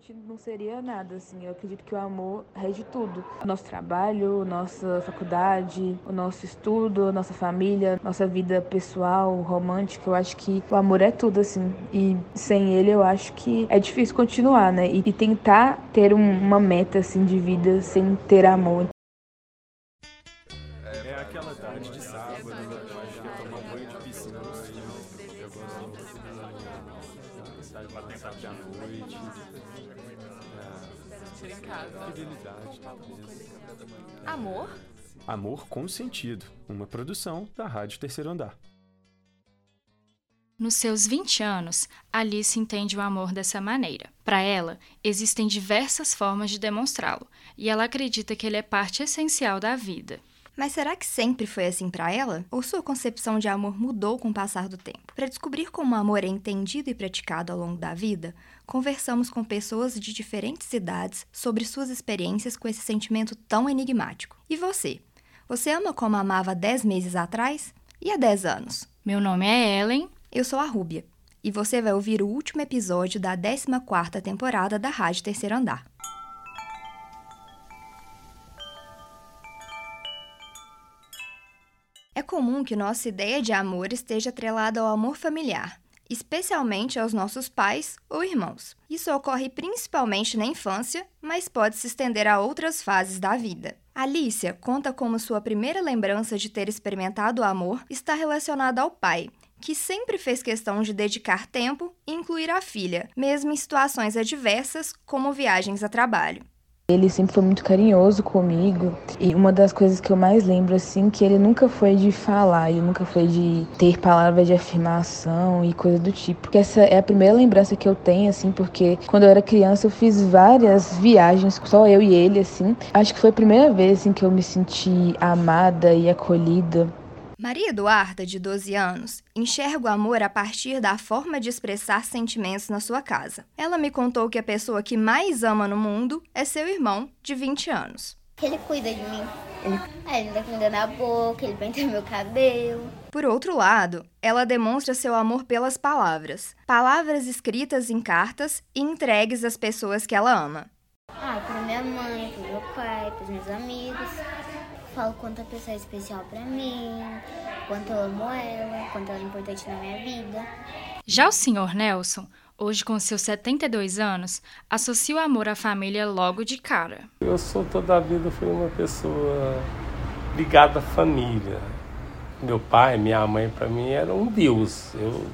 gente não seria nada, assim. Eu acredito que o amor rege tudo. Nosso trabalho, nossa faculdade, o nosso estudo, nossa família, nossa vida pessoal, romântica. Eu acho que o amor é tudo, assim. E sem ele, eu acho que é difícil continuar, né? E, e tentar ter um, uma meta, assim, de vida sem ter amor. Noite. Ser em casa. Fidelidade, talvez. Amor? Amor com sentido, uma produção da Rádio Terceiro Andar. Nos seus 20 anos, Alice entende o amor dessa maneira. Para ela, existem diversas formas de demonstrá-lo, e ela acredita que ele é parte essencial da vida. Mas será que sempre foi assim para ela? Ou sua concepção de amor mudou com o passar do tempo? Para descobrir como o amor é entendido e praticado ao longo da vida, conversamos com pessoas de diferentes idades sobre suas experiências com esse sentimento tão enigmático. E você? Você ama como amava 10 meses atrás? E há 10 anos? Meu nome é Ellen. Eu sou a Rúbia. E você vai ouvir o último episódio da 14ª temporada da Rádio Terceiro Andar. Comum que nossa ideia de amor esteja atrelada ao amor familiar, especialmente aos nossos pais ou irmãos. Isso ocorre principalmente na infância, mas pode se estender a outras fases da vida. Alicia conta como sua primeira lembrança de ter experimentado o amor está relacionada ao pai, que sempre fez questão de dedicar tempo e incluir a filha, mesmo em situações adversas, como viagens a trabalho. Ele sempre foi muito carinhoso comigo e uma das coisas que eu mais lembro assim que ele nunca foi de falar, ele nunca foi de ter palavras de afirmação e coisa do tipo. Porque essa é a primeira lembrança que eu tenho assim, porque quando eu era criança eu fiz várias viagens só eu e ele assim. Acho que foi a primeira vez assim que eu me senti amada e acolhida Maria Eduarda, de 12 anos, enxerga o amor a partir da forma de expressar sentimentos na sua casa. Ela me contou que a pessoa que mais ama no mundo é seu irmão, de 20 anos. Ele cuida de mim. Ele, é, ele dá comida na boca, ele penteia meu cabelo. Por outro lado, ela demonstra seu amor pelas palavras. Palavras escritas em cartas e entregues às pessoas que ela ama. Ah, para minha mãe, para meu pai, para os meus amigos falo quanto a pessoa é especial para mim, quanto eu amo ela, quanto ela é importante na minha vida. Já o senhor Nelson, hoje com seus 72 anos, associa o amor à família logo de cara. Eu sou toda a vida fui uma pessoa ligada à família meu pai, minha mãe, para mim era um deus. Eu,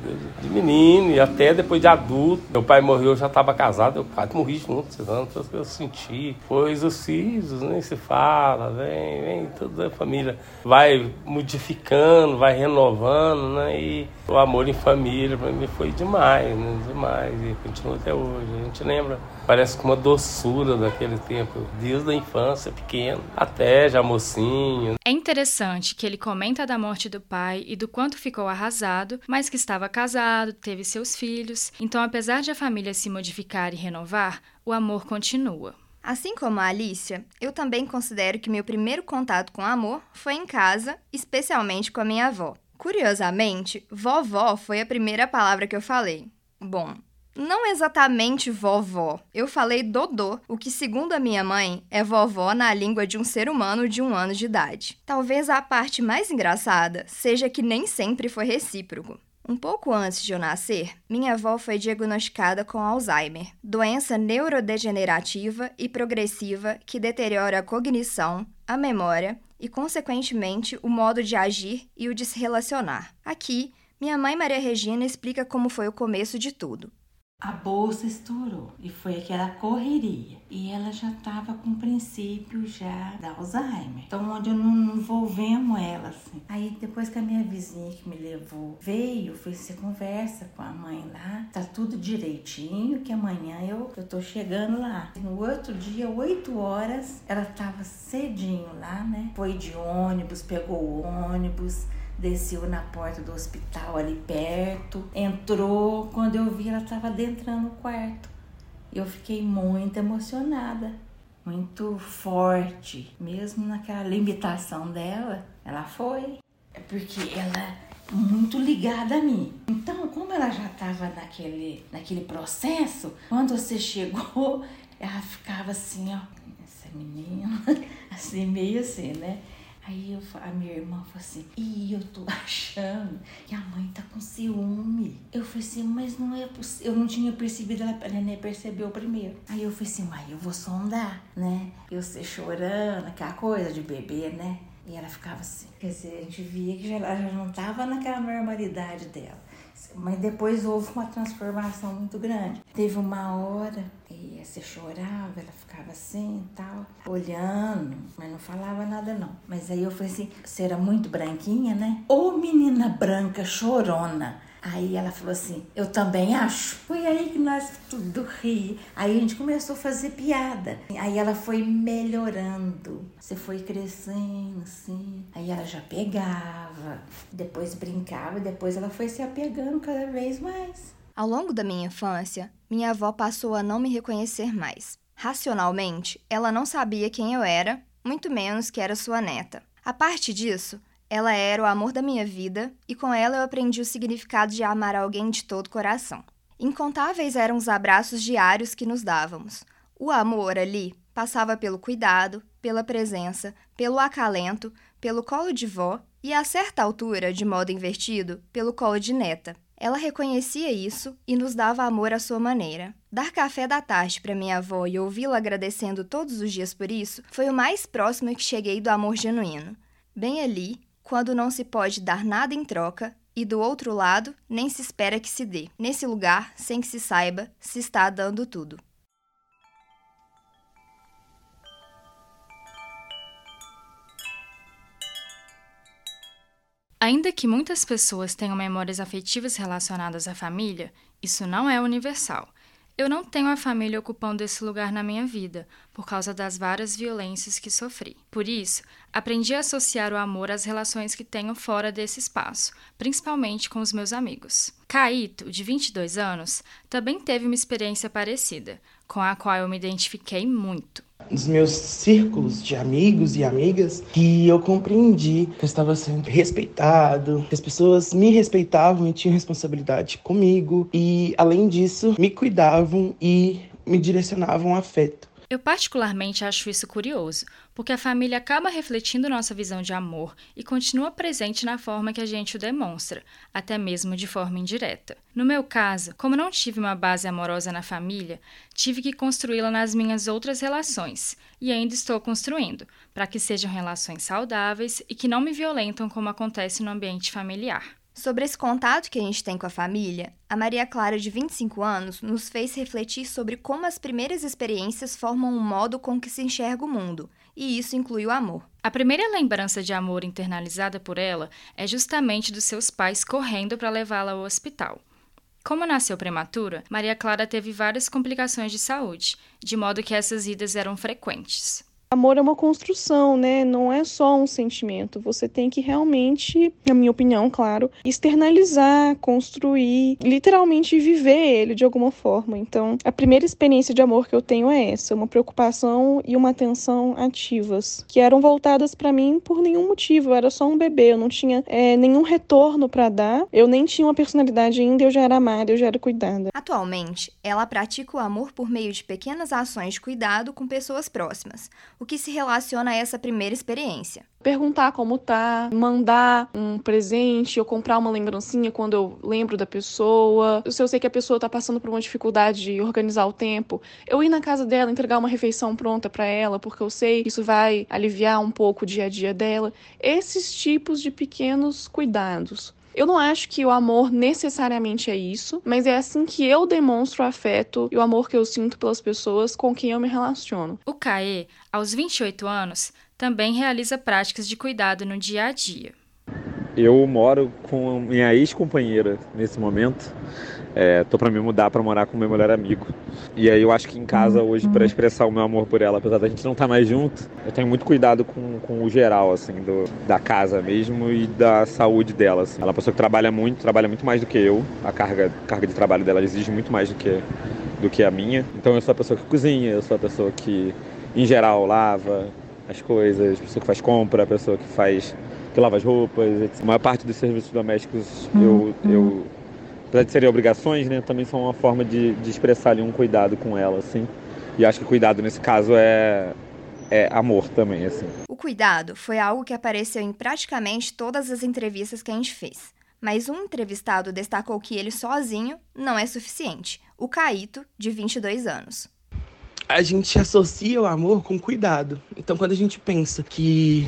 de menino e até depois de adulto. Meu pai morreu, eu já estava casado, eu quase morri junto, tantas que eu senti. Pois os nem se fala, vem, vem, toda a família vai modificando, vai renovando, né? E o amor em família para mim foi demais, né? Demais. E continua até hoje. A gente lembra, parece com uma doçura daquele tempo, desde a infância, pequeno, até já mocinho. É interessante que ele comenta da morte do pai e do quanto ficou arrasado, mas que estava casado, teve seus filhos. Então, apesar de a família se modificar e renovar, o amor continua. Assim como a Alicia, eu também considero que meu primeiro contato com amor foi em casa, especialmente com a minha avó. Curiosamente, vovó foi a primeira palavra que eu falei. Bom, não exatamente vovó. Eu falei dodô, o que, segundo a minha mãe, é vovó na língua de um ser humano de um ano de idade. Talvez a parte mais engraçada seja que nem sempre foi recíproco. Um pouco antes de eu nascer, minha avó foi diagnosticada com Alzheimer, doença neurodegenerativa e progressiva que deteriora a cognição, a memória e, consequentemente, o modo de agir e o de se relacionar. Aqui, minha mãe Maria Regina explica como foi o começo de tudo. A bolsa estourou e foi aquela correria. E ela já estava com princípio já da Alzheimer. Então, onde não, não envolvemos ela, assim. Aí, depois que a minha vizinha que me levou veio, foi você conversa com a mãe lá. Tá tudo direitinho, que amanhã eu, eu tô chegando lá. No outro dia, 8 horas, ela tava cedinho lá, né? Foi de ônibus, pegou o ônibus desceu na porta do hospital ali perto, entrou. Quando eu vi, ela estava adentrando no quarto. Eu fiquei muito emocionada, muito forte, mesmo naquela limitação dela. Ela foi, é porque ela muito ligada a mim. Então, como ela já estava naquele, naquele processo, quando você chegou, ela ficava assim, ó, essa menina, assim, meio assim, né? Aí eu, a minha irmã falou assim, e eu tô achando que a mãe tá com ciúme. Eu falei assim, mas não é possível. Eu não tinha percebido, ela, a neném percebeu primeiro. Aí eu falei assim, mas eu vou sondar, né? Eu sei chorando, aquela coisa de bebê, né? E ela ficava assim. Quer dizer, a gente via que já, ela já não tava naquela normalidade dela. Mas depois houve uma transformação muito grande. Teve uma hora e você chorava, ela ficava assim tal, olhando, mas não falava nada não. Mas aí eu falei assim, você era muito branquinha, né? Ô menina branca chorona. Aí ela falou assim: Eu também acho. Foi aí que nós tudo ri. Aí a gente começou a fazer piada. Aí ela foi melhorando. Você foi crescendo, assim. Aí ela já pegava, depois brincava, depois ela foi se apegando cada vez mais. Ao longo da minha infância, minha avó passou a não me reconhecer mais. Racionalmente, ela não sabia quem eu era, muito menos que era sua neta. A parte disso, ela era o amor da minha vida e com ela eu aprendi o significado de amar alguém de todo coração. Incontáveis eram os abraços diários que nos dávamos. O amor ali passava pelo cuidado, pela presença, pelo acalento, pelo colo de vó e, a certa altura, de modo invertido, pelo colo de neta. Ela reconhecia isso e nos dava amor à sua maneira. Dar café da tarde para minha avó e ouvi-la agradecendo todos os dias por isso foi o mais próximo que cheguei do amor genuíno. Bem ali, quando não se pode dar nada em troca, e do outro lado, nem se espera que se dê. Nesse lugar, sem que se saiba, se está dando tudo. Ainda que muitas pessoas tenham memórias afetivas relacionadas à família, isso não é universal. Eu não tenho a família ocupando esse lugar na minha vida, por causa das várias violências que sofri. Por isso, aprendi a associar o amor às relações que tenho fora desse espaço, principalmente com os meus amigos. Caíto, de 22 anos, também teve uma experiência parecida, com a qual eu me identifiquei muito dos meus círculos de amigos e amigas que eu compreendi que eu estava sendo respeitado, que as pessoas me respeitavam e tinham responsabilidade comigo e, além disso, me cuidavam e me direcionavam afeto. Eu particularmente acho isso curioso, porque a família acaba refletindo nossa visão de amor e continua presente na forma que a gente o demonstra, até mesmo de forma indireta. No meu caso, como não tive uma base amorosa na família, tive que construí-la nas minhas outras relações, e ainda estou construindo, para que sejam relações saudáveis e que não me violentam como acontece no ambiente familiar. Sobre esse contato que a gente tem com a família, a Maria Clara, de 25 anos, nos fez refletir sobre como as primeiras experiências formam o um modo com que se enxerga o mundo, e isso inclui o amor. A primeira lembrança de amor internalizada por ela é justamente dos seus pais correndo para levá-la ao hospital. Como nasceu prematura, Maria Clara teve várias complicações de saúde, de modo que essas idas eram frequentes. Amor é uma construção, né? Não é só um sentimento. Você tem que realmente, na minha opinião, claro, externalizar, construir, literalmente viver ele de alguma forma. Então, a primeira experiência de amor que eu tenho é essa, uma preocupação e uma atenção ativas, que eram voltadas para mim por nenhum motivo. Eu era só um bebê, eu não tinha é, nenhum retorno para dar, eu nem tinha uma personalidade ainda, eu já era amada, eu já era cuidada. Atualmente, ela pratica o amor por meio de pequenas ações de cuidado com pessoas próximas o que se relaciona a essa primeira experiência. Perguntar como tá, mandar um presente ou comprar uma lembrancinha quando eu lembro da pessoa. Se eu sei que a pessoa tá passando por uma dificuldade de organizar o tempo, eu ir na casa dela, entregar uma refeição pronta para ela, porque eu sei que isso vai aliviar um pouco o dia a dia dela. Esses tipos de pequenos cuidados. Eu não acho que o amor necessariamente é isso, mas é assim que eu demonstro o afeto e o amor que eu sinto pelas pessoas com quem eu me relaciono. O Caê, aos 28 anos, também realiza práticas de cuidado no dia a dia. Eu moro com minha ex-companheira nesse momento é, tô para me mudar para morar com meu melhor amigo. E aí eu acho que em casa hoje, para expressar o meu amor por ela, apesar da gente não estar tá mais junto, eu tenho muito cuidado com, com o geral, assim, do, da casa mesmo e da saúde dela. Assim. Ela é uma pessoa que trabalha muito, trabalha muito mais do que eu. A carga, carga de trabalho dela exige muito mais do que, do que a minha. Então eu sou a pessoa que cozinha, eu sou a pessoa que, em geral, lava as coisas, a pessoa que faz compra, a pessoa que faz que lava as roupas, etc. A maior parte dos serviços domésticos eu, eu apesar de serem obrigações, né, também são uma forma de, de expressar ali um cuidado com ela, assim. E acho que cuidado nesse caso é, é amor também, assim. O cuidado foi algo que apareceu em praticamente todas as entrevistas que a gente fez. Mas um entrevistado destacou que ele sozinho não é suficiente. O Caíto, de 22 anos. A gente associa o amor com cuidado. Então, quando a gente pensa que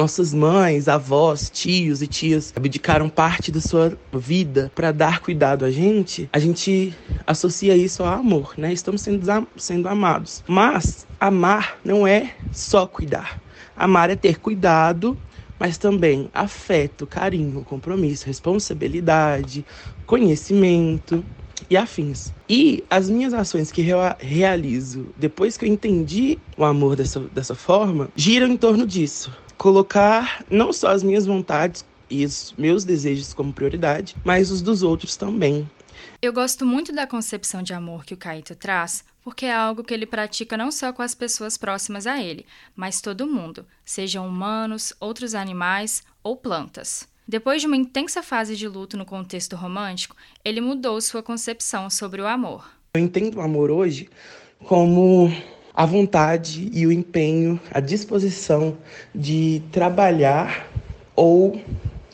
nossas mães, avós, tios e tias abdicaram parte da sua vida para dar cuidado a gente, a gente associa isso ao amor, né? Estamos sendo, sendo amados. Mas amar não é só cuidar. Amar é ter cuidado mas também afeto, carinho, compromisso, responsabilidade, conhecimento e afins. E as minhas ações que eu realizo depois que eu entendi o amor dessa, dessa forma giram em torno disso. Colocar não só as minhas vontades e os meus desejos como prioridade, mas os dos outros também. Eu gosto muito da concepção de amor que o Caíto traz, porque é algo que ele pratica não só com as pessoas próximas a ele, mas todo mundo, sejam humanos, outros animais ou plantas. Depois de uma intensa fase de luto no contexto romântico, ele mudou sua concepção sobre o amor. Eu entendo o amor hoje como a vontade e o empenho, a disposição de trabalhar ou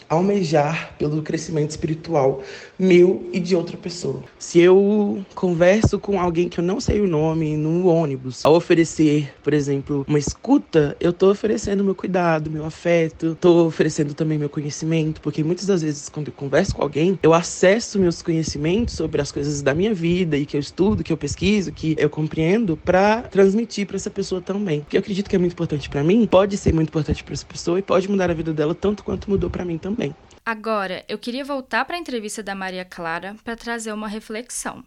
almejar pelo crescimento espiritual meu e de outra pessoa. Se eu converso com alguém que eu não sei o nome no ônibus, ao oferecer, por exemplo, uma escuta, eu estou oferecendo meu cuidado, meu afeto, estou oferecendo também meu conhecimento, porque muitas das vezes quando eu converso com alguém, eu acesso meus conhecimentos sobre as coisas da minha vida e que eu estudo, que eu pesquiso, que eu compreendo para transmitir para essa pessoa também. Porque eu acredito que é muito importante para mim, pode ser muito importante para essa pessoa e pode mudar a vida dela tanto quanto mudou para mim também. Agora, eu queria voltar para a entrevista da Maria Clara para trazer uma reflexão.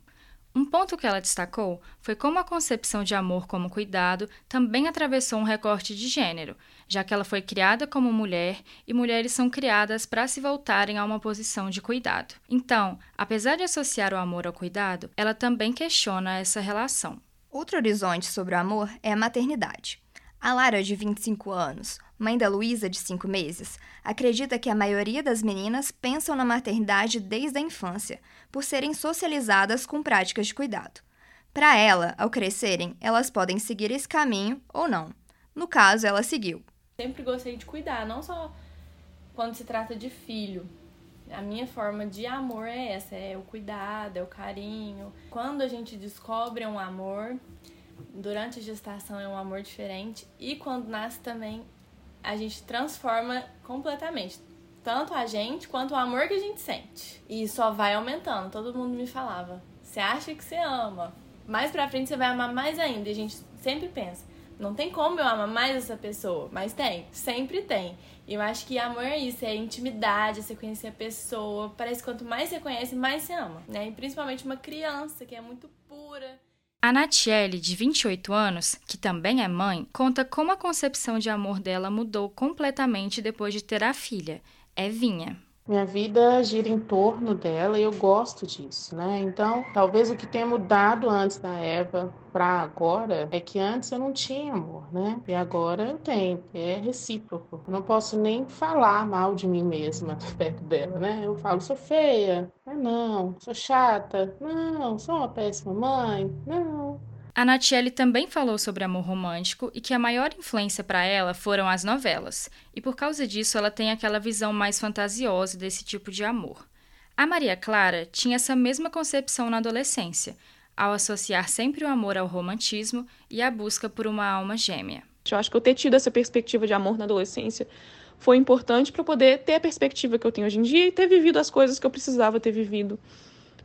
Um ponto que ela destacou foi como a concepção de amor como cuidado também atravessou um recorte de gênero, já que ela foi criada como mulher e mulheres são criadas para se voltarem a uma posição de cuidado. Então, apesar de associar o amor ao cuidado, ela também questiona essa relação. Outro horizonte sobre o amor é a maternidade. A Lara, de 25 anos, mãe da Luísa, de 5 meses, acredita que a maioria das meninas pensam na maternidade desde a infância, por serem socializadas com práticas de cuidado. Para ela, ao crescerem, elas podem seguir esse caminho ou não. No caso, ela seguiu. Sempre gostei de cuidar, não só quando se trata de filho. A minha forma de amor é essa, é o cuidado, é o carinho. Quando a gente descobre um amor, durante a gestação é um amor diferente e quando nasce também a gente transforma completamente. Tanto a gente quanto o amor que a gente sente. E só vai aumentando. Todo mundo me falava: você acha que você ama? Mais pra frente você vai amar mais ainda. E a gente sempre pensa: não tem como eu amar mais essa pessoa. Mas tem, sempre tem. E eu acho que amor é isso: é intimidade, é você conhecer a pessoa. Parece que quanto mais você conhece, mais você ama. Né? E principalmente uma criança que é muito pura a Natiele, de 28 anos, que também é mãe, conta como a concepção de amor dela mudou completamente depois de ter a filha, Evinha. Minha vida gira em torno dela e eu gosto disso, né? Então, talvez o que tenha mudado antes da Eva para agora é que antes eu não tinha amor, né? E agora eu tenho, é recíproco. Eu não posso nem falar mal de mim mesma perto dela, né? Eu falo, sou feia, ah, não, sou chata, não, sou uma péssima mãe, não. A Natiele também falou sobre amor romântico e que a maior influência para ela foram as novelas, e por causa disso ela tem aquela visão mais fantasiosa desse tipo de amor. A Maria Clara tinha essa mesma concepção na adolescência, ao associar sempre o amor ao romantismo e a busca por uma alma gêmea. Eu acho que eu ter tido essa perspectiva de amor na adolescência foi importante para poder ter a perspectiva que eu tenho hoje em dia e ter vivido as coisas que eu precisava ter vivido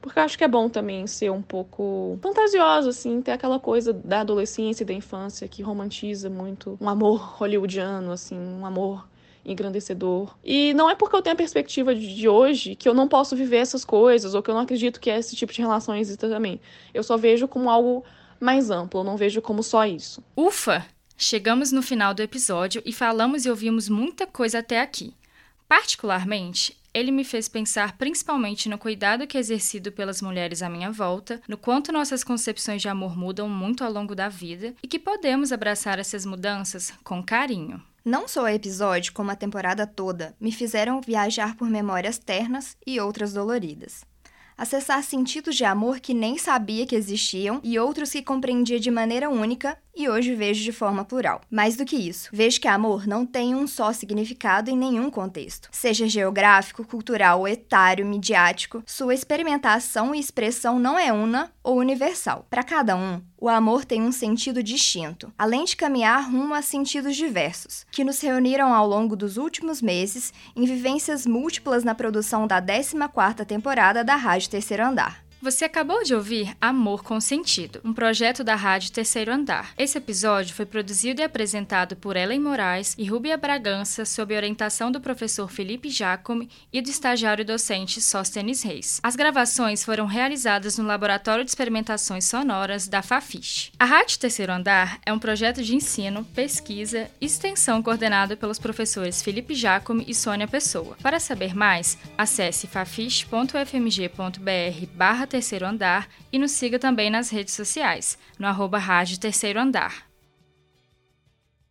porque eu acho que é bom também ser um pouco fantasioso, assim, ter aquela coisa da adolescência e da infância que romantiza muito um amor hollywoodiano, assim, um amor engrandecedor. E não é porque eu tenho a perspectiva de hoje que eu não posso viver essas coisas ou que eu não acredito que esse tipo de relação exista também. Eu só vejo como algo mais amplo, eu não vejo como só isso. Ufa! Chegamos no final do episódio e falamos e ouvimos muita coisa até aqui. Particularmente, ele me fez pensar principalmente no cuidado que é exercido pelas mulheres à minha volta, no quanto nossas concepções de amor mudam muito ao longo da vida e que podemos abraçar essas mudanças com carinho. Não só o episódio, como a temporada toda, me fizeram viajar por memórias ternas e outras doloridas acessar sentidos de amor que nem sabia que existiam e outros que compreendia de maneira única e hoje vejo de forma plural. Mais do que isso, vejo que amor não tem um só significado em nenhum contexto. Seja geográfico, cultural, etário, midiático, sua experimentação e expressão não é una ou universal. Para cada um, o amor tem um sentido distinto, além de caminhar rumo a sentidos diversos, que nos reuniram ao longo dos últimos meses em vivências múltiplas na produção da 14ª temporada da Rádio Terceiro Andar. Você acabou de ouvir Amor com Sentido, um projeto da Rádio Terceiro Andar. Esse episódio foi produzido e apresentado por Ellen Moraes e Rúbia Bragança, sob orientação do professor Felipe Jacome e do estagiário docente Sóstenes Reis. As gravações foram realizadas no Laboratório de Experimentações Sonoras da Fafiche. A Rádio Terceiro Andar é um projeto de ensino, pesquisa e extensão coordenado pelos professores Felipe Jacome e Sônia Pessoa. Para saber mais, acesse fafiche.fmg.br terceiro andar e nos siga também nas redes sociais, no arroba Rádio Terceiro Andar.